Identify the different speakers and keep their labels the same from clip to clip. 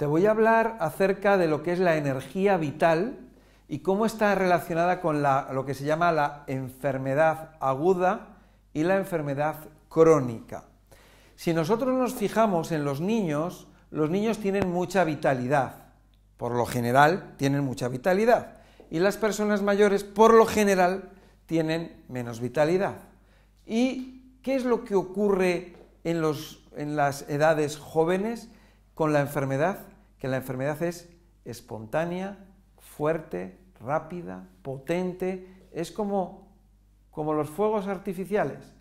Speaker 1: te voy a hablar acerca de lo que es la energía vital y cómo está relacionada con lo que se llama la enfermedad aguda y la enfermedad crónica. Si nosotros nos fijamos en los niños, los niños tienen mucha vitalidad, por lo general tienen mucha vitalidad, y las personas mayores, por lo general, tienen menos vitalidad. ¿Y qué es lo que ocurre en, en las edades jóvenes con la enfermedad? Que la enfermedad es espontánea, fuerte, rápida, potente, es como, como los fuegos artificiales.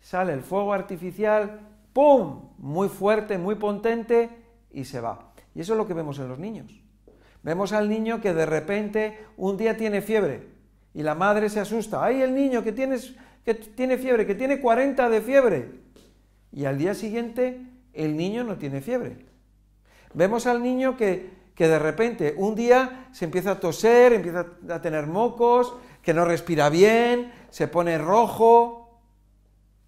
Speaker 1: Sale el fuego artificial, ¡pum! Muy fuerte, muy potente y se va. Y eso es lo que vemos en los niños. Vemos al niño que de repente un día tiene fiebre y la madre se asusta. ¡Ay, el niño que, tienes, que tiene fiebre, que tiene 40 de fiebre! Y al día siguiente el niño no tiene fiebre. Vemos al niño que, de repente un día se empieza a toser, empieza a tener mocos, que no respira bien, se pone rojo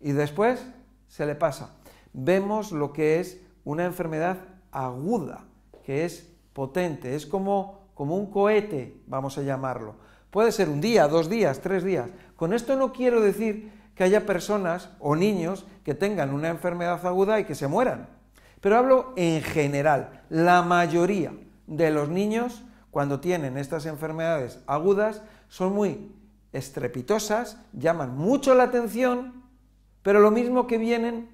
Speaker 1: y después se le pasa. Vemos lo que es una enfermedad aguda, que es potente, es como, como un cohete, vamos a llamarlo. Puede ser un día, dos días, tres días. Con esto no quiero decir que haya personas o niños que tengan una enfermedad aguda y que se mueran. Pero hablo en general. La mayoría de los niños, cuando tienen estas enfermedades agudas, son muy estrepitosas, llaman mucho la atención, pero lo mismo que vienen,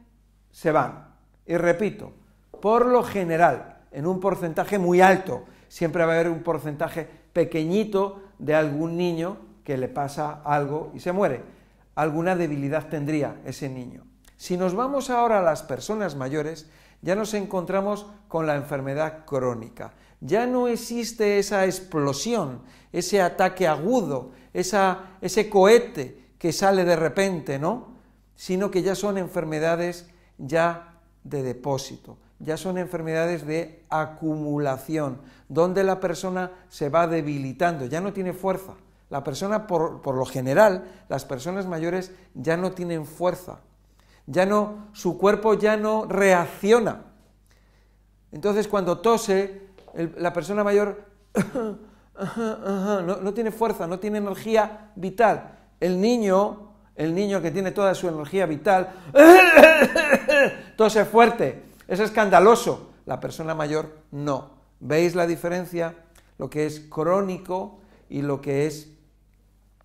Speaker 1: se van. Y repito, por lo general, en un porcentaje muy alto, siempre va a haber un porcentaje pequeñito de algún niño que le pasa algo y se muere. Alguna debilidad tendría ese niño. Si nos vamos ahora a las personas mayores, ya nos encontramos con la enfermedad crónica. Ya no existe esa explosión, ese ataque agudo, ese cohete que sale de repente, ¿no? Sino que ya son enfermedades ya de depósito, ya son enfermedades de acumulación, donde la persona se va debilitando, ya no tiene fuerza. La persona, por, por lo general, las personas mayores ya no tienen fuerza, ya no, su cuerpo ya no reacciona. Entonces cuando tose, la persona mayor no, tiene fuerza, no tiene energía vital. El niño, el niño que tiene toda su energía vital, tose fuerte, es escandaloso. La persona mayor no. ¿Veis la diferencia? Lo que es crónico y lo que es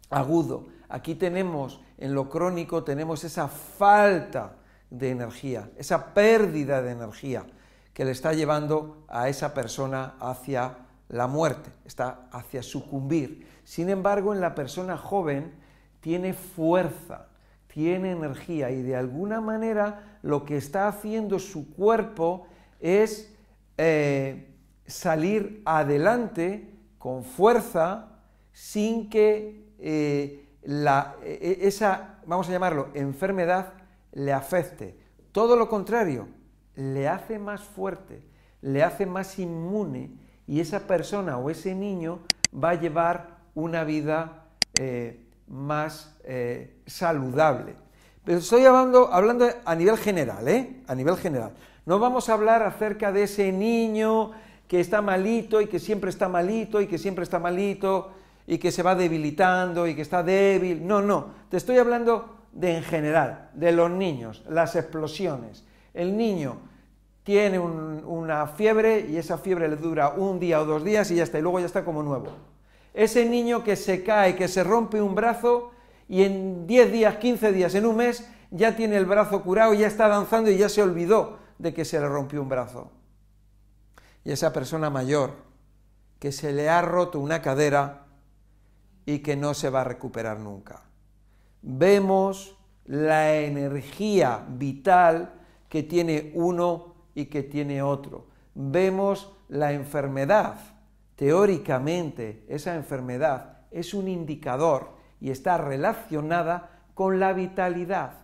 Speaker 1: agudo. Aquí tenemos en lo crónico tenemos esa falta de energía, esa pérdida de energía que le está llevando a esa persona hacia la muerte, está hacia sucumbir. Sin embargo, en la persona joven tiene fuerza, tiene energía y de alguna manera lo que está haciendo su cuerpo es eh, salir adelante con fuerza sin que eh, la, e, e, esa, vamos a llamarlo, enfermedad le afecte. Todo lo contrario, le hace más fuerte, le hace más inmune y esa persona o ese niño va a llevar una vida eh, más eh, saludable. Pero estoy hablando, hablando a nivel general, ¿eh? A nivel general. No vamos a hablar acerca de ese niño que está malito y que siempre está malito y que siempre está malito y que se va debilitando y que está débil. No, no, te estoy hablando de en general, de los niños, las explosiones. El niño tiene una fiebre y esa fiebre le dura un día o dos días y ya está, y luego ya está como nuevo. Ese niño que se cae, que se rompe un brazo y en 10 días, 15 días, en un mes, ya tiene el brazo curado, ya está danzando y ya se olvidó de que se le rompió un brazo. Y esa persona mayor que se le ha roto una cadera, y que no se va a recuperar nunca. Vemos la energía vital que tiene uno y que tiene otro. Vemos la enfermedad. Teóricamente, esa enfermedad es un indicador y está relacionada con la vitalidad.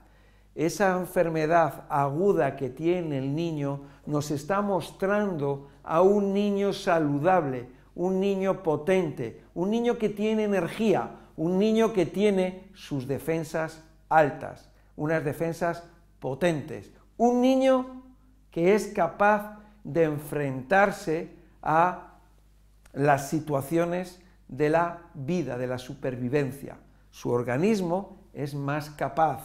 Speaker 1: Esa enfermedad aguda que tiene el niño nos está mostrando a un niño saludable, un niño potente, un niño que tiene energía, un niño que tiene sus defensas altas, unas defensas potentes, un niño que es capaz de enfrentarse a las situaciones de la vida, de la supervivencia. Su organismo es más capaz.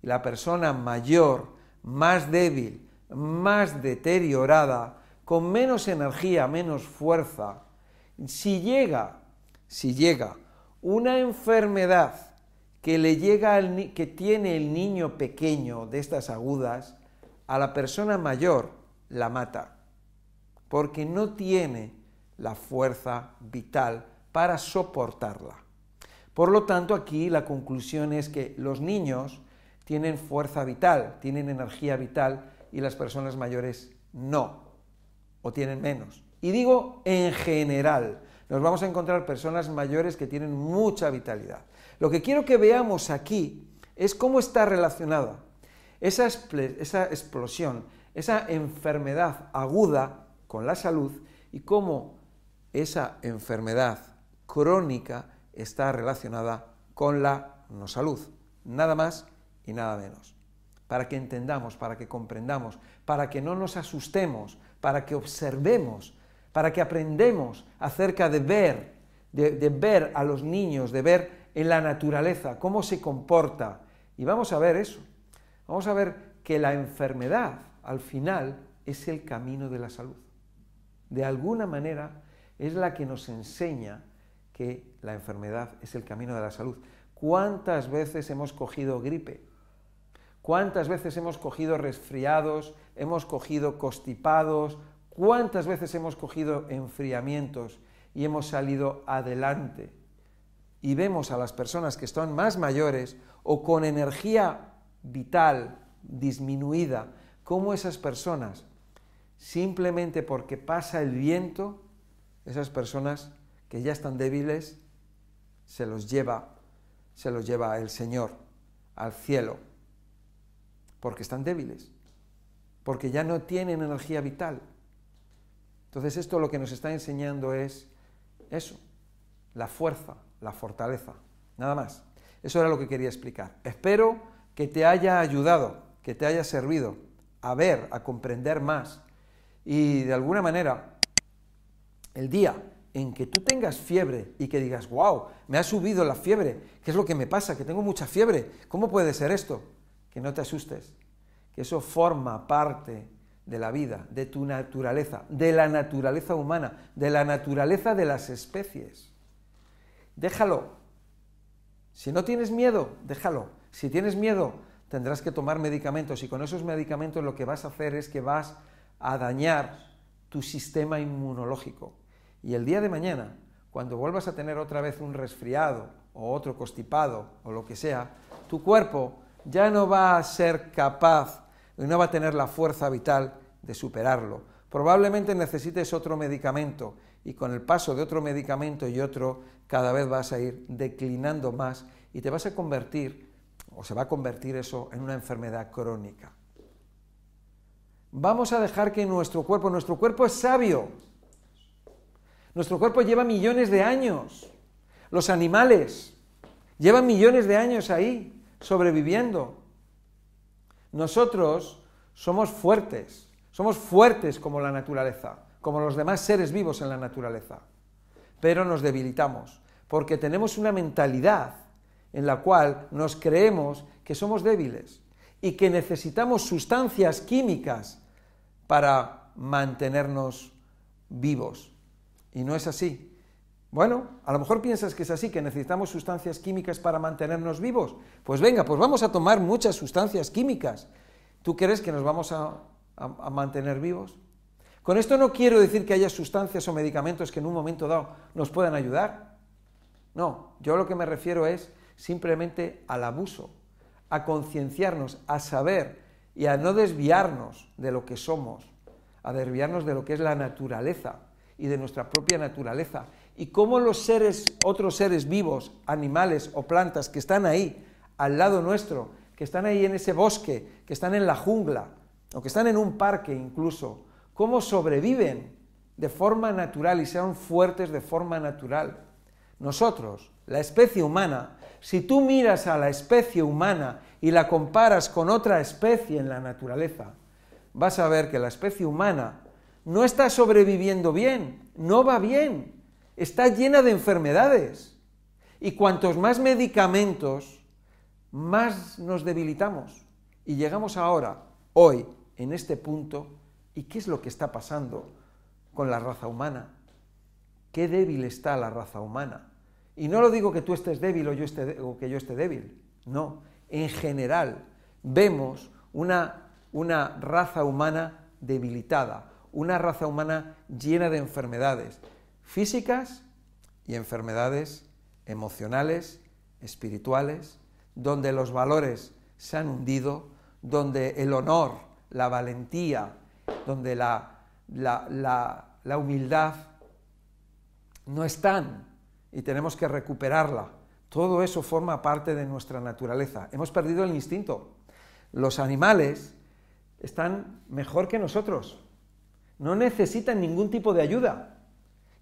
Speaker 1: La persona mayor, más débil, más deteriorada, con menos energía, menos fuerza, si llega, si llega una enfermedad que le llega al, que tiene el niño pequeño de estas agudas, a la persona mayor la mata, porque no tiene la fuerza vital para soportarla. Por lo tanto, aquí la conclusión es que los niños tienen fuerza vital, tienen energía vital y las personas mayores no, o tienen menos. Y digo en general, nos vamos a encontrar personas mayores que tienen mucha vitalidad. Lo que quiero que veamos aquí es cómo está relacionada esa, esa explosión, esa enfermedad aguda con la salud y cómo esa enfermedad crónica está relacionada con la no salud. Nada más y nada menos. Para que entendamos, para que comprendamos, para que no nos asustemos, para que observemos, para que aprendemos acerca de ver, de, ver a los niños, de ver en la naturaleza cómo se comporta. Y vamos a ver eso. Vamos a ver que la enfermedad al final es el camino de la salud. De alguna manera es la que nos enseña que la enfermedad es el camino de la salud. ¿Cuántas veces hemos cogido gripe? ¿Cuántas veces hemos cogido resfriados, hemos cogido constipados? ¿Cuántas veces hemos cogido enfriamientos y hemos salido adelante? Y vemos a las personas que están más mayores o con energía vital disminuida, cómo esas personas, simplemente porque pasa el viento, esas personas que ya están débiles, se los lleva, se los lleva el Señor al cielo, porque están débiles, porque ya no tienen energía vital. Entonces esto lo que nos está enseñando es eso, la fuerza, la fortaleza, nada más. Eso era lo que quería explicar. Espero que te haya ayudado, que te haya servido a ver, a comprender más y de alguna manera el día en que tú tengas fiebre y que digas, wow, me ha subido la fiebre, ¿qué es lo que me pasa? Que tengo mucha fiebre, ¿cómo puede ser esto? Que no te asustes, que eso forma parte de la vida, de tu naturaleza, de la naturaleza humana, de la naturaleza de las especies. Déjalo. Si no tienes miedo, déjalo. Si tienes miedo, tendrás que tomar medicamentos y con esos medicamentos lo que vas a hacer es que vas a dañar tu sistema inmunológico y el día de mañana, cuando vuelvas a tener otra vez un resfriado o otro constipado o lo que sea, tu cuerpo ya no va a ser capaz y no va a tener la fuerza vital de superarlo. Probablemente necesites otro medicamento y con el paso de otro medicamento y otro cada vez vas a ir declinando más y te vas a convertir o se va a convertir eso en una enfermedad crónica. Vamos a dejar que nuestro cuerpo, nuestro cuerpo es sabio, nuestro cuerpo lleva millones de años. Los animales llevan millones de años ahí, sobreviviendo. Nosotros somos fuertes, somos fuertes como la naturaleza, como los demás seres vivos en la naturaleza. Pero nos debilitamos, porque tenemos una mentalidad en la cual nos creemos que somos débiles y que necesitamos sustancias químicas para mantenernos vivos. Y no es así. Bueno, a lo mejor piensas que es así, que necesitamos sustancias químicas para mantenernos vivos. Pues venga, pues vamos a tomar muchas sustancias químicas. ¿Tú crees que nos vamos a, mantener vivos? Con esto no quiero decir que haya sustancias o medicamentos que en un momento dado nos puedan ayudar. No, yo lo que me refiero es simplemente al abuso, a concienciarnos, a saber y a no desviarnos de lo que somos, a desviarnos de lo que es la naturaleza y de nuestra propia naturaleza. Y cómo los seres, otros seres vivos, animales o plantas que están ahí, al lado nuestro, que están ahí en ese bosque, que están en la jungla, o que están en un parque incluso, cómo sobreviven de forma natural y sean fuertes de forma natural. Nosotros, la especie humana, si tú miras a la especie humana y la comparas con otra especie en la naturaleza, vas a ver que la especie humana no está sobreviviendo bien, no va bien, está llena de enfermedades. Y cuantos más medicamentos, más nos debilitamos. Y llegamos ahora, hoy, en este punto, ¿y qué es lo que está pasando con la raza humana? Qué débil está la raza humana. Y no lo digo que tú estés débil o, yo esté, que yo esté débil, no. En general, vemos una, una raza humana debilitada, una raza humana llena de enfermedades físicas y enfermedades emocionales, espirituales, donde los valores se han hundido, donde el honor, la valentía, donde la, la, humildad no están y tenemos que recuperarla. Todo eso forma parte de nuestra naturaleza. Hemos perdido el instinto. Los animales están mejor que nosotros. No necesitan ningún tipo de ayuda.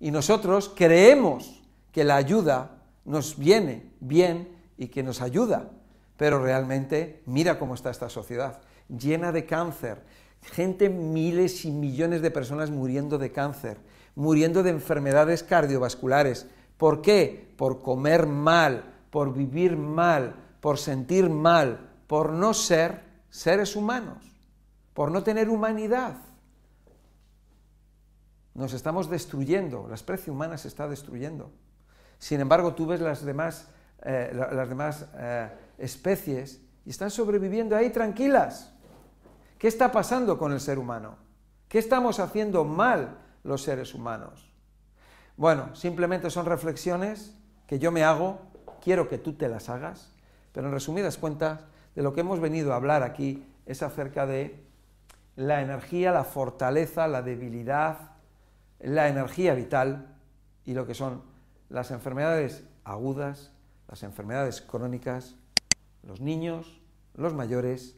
Speaker 1: Y nosotros creemos que la ayuda nos viene bien y que nos ayuda. Pero realmente mira cómo está esta sociedad, llena de cáncer, gente, miles y millones de personas muriendo de cáncer, muriendo de enfermedades cardiovasculares. ¿Por qué? Por comer mal, por vivir mal, por sentir mal, por no ser seres humanos, por no tener humanidad. Nos estamos destruyendo, la especie humana se está destruyendo. Sin embargo, tú ves las demás, eh, las demás eh, especies y están sobreviviendo ahí tranquilas. ¿Qué está pasando con el ser humano? ¿Qué estamos haciendo mal los seres humanos? Bueno, simplemente son reflexiones que yo me hago, quiero que tú te las hagas, pero en resumidas cuentas, de lo que hemos venido a hablar aquí es acerca de la energía, la fortaleza, la debilidad, la energía vital y lo que son las enfermedades agudas, las enfermedades crónicas, los niños, los mayores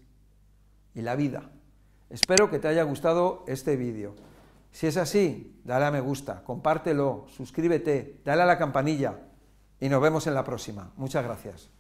Speaker 1: y la vida. Espero que te haya gustado este vídeo. Si es así, dale a me gusta, compártelo, suscríbete, dale a la campanilla y nos vemos en la próxima. Muchas gracias.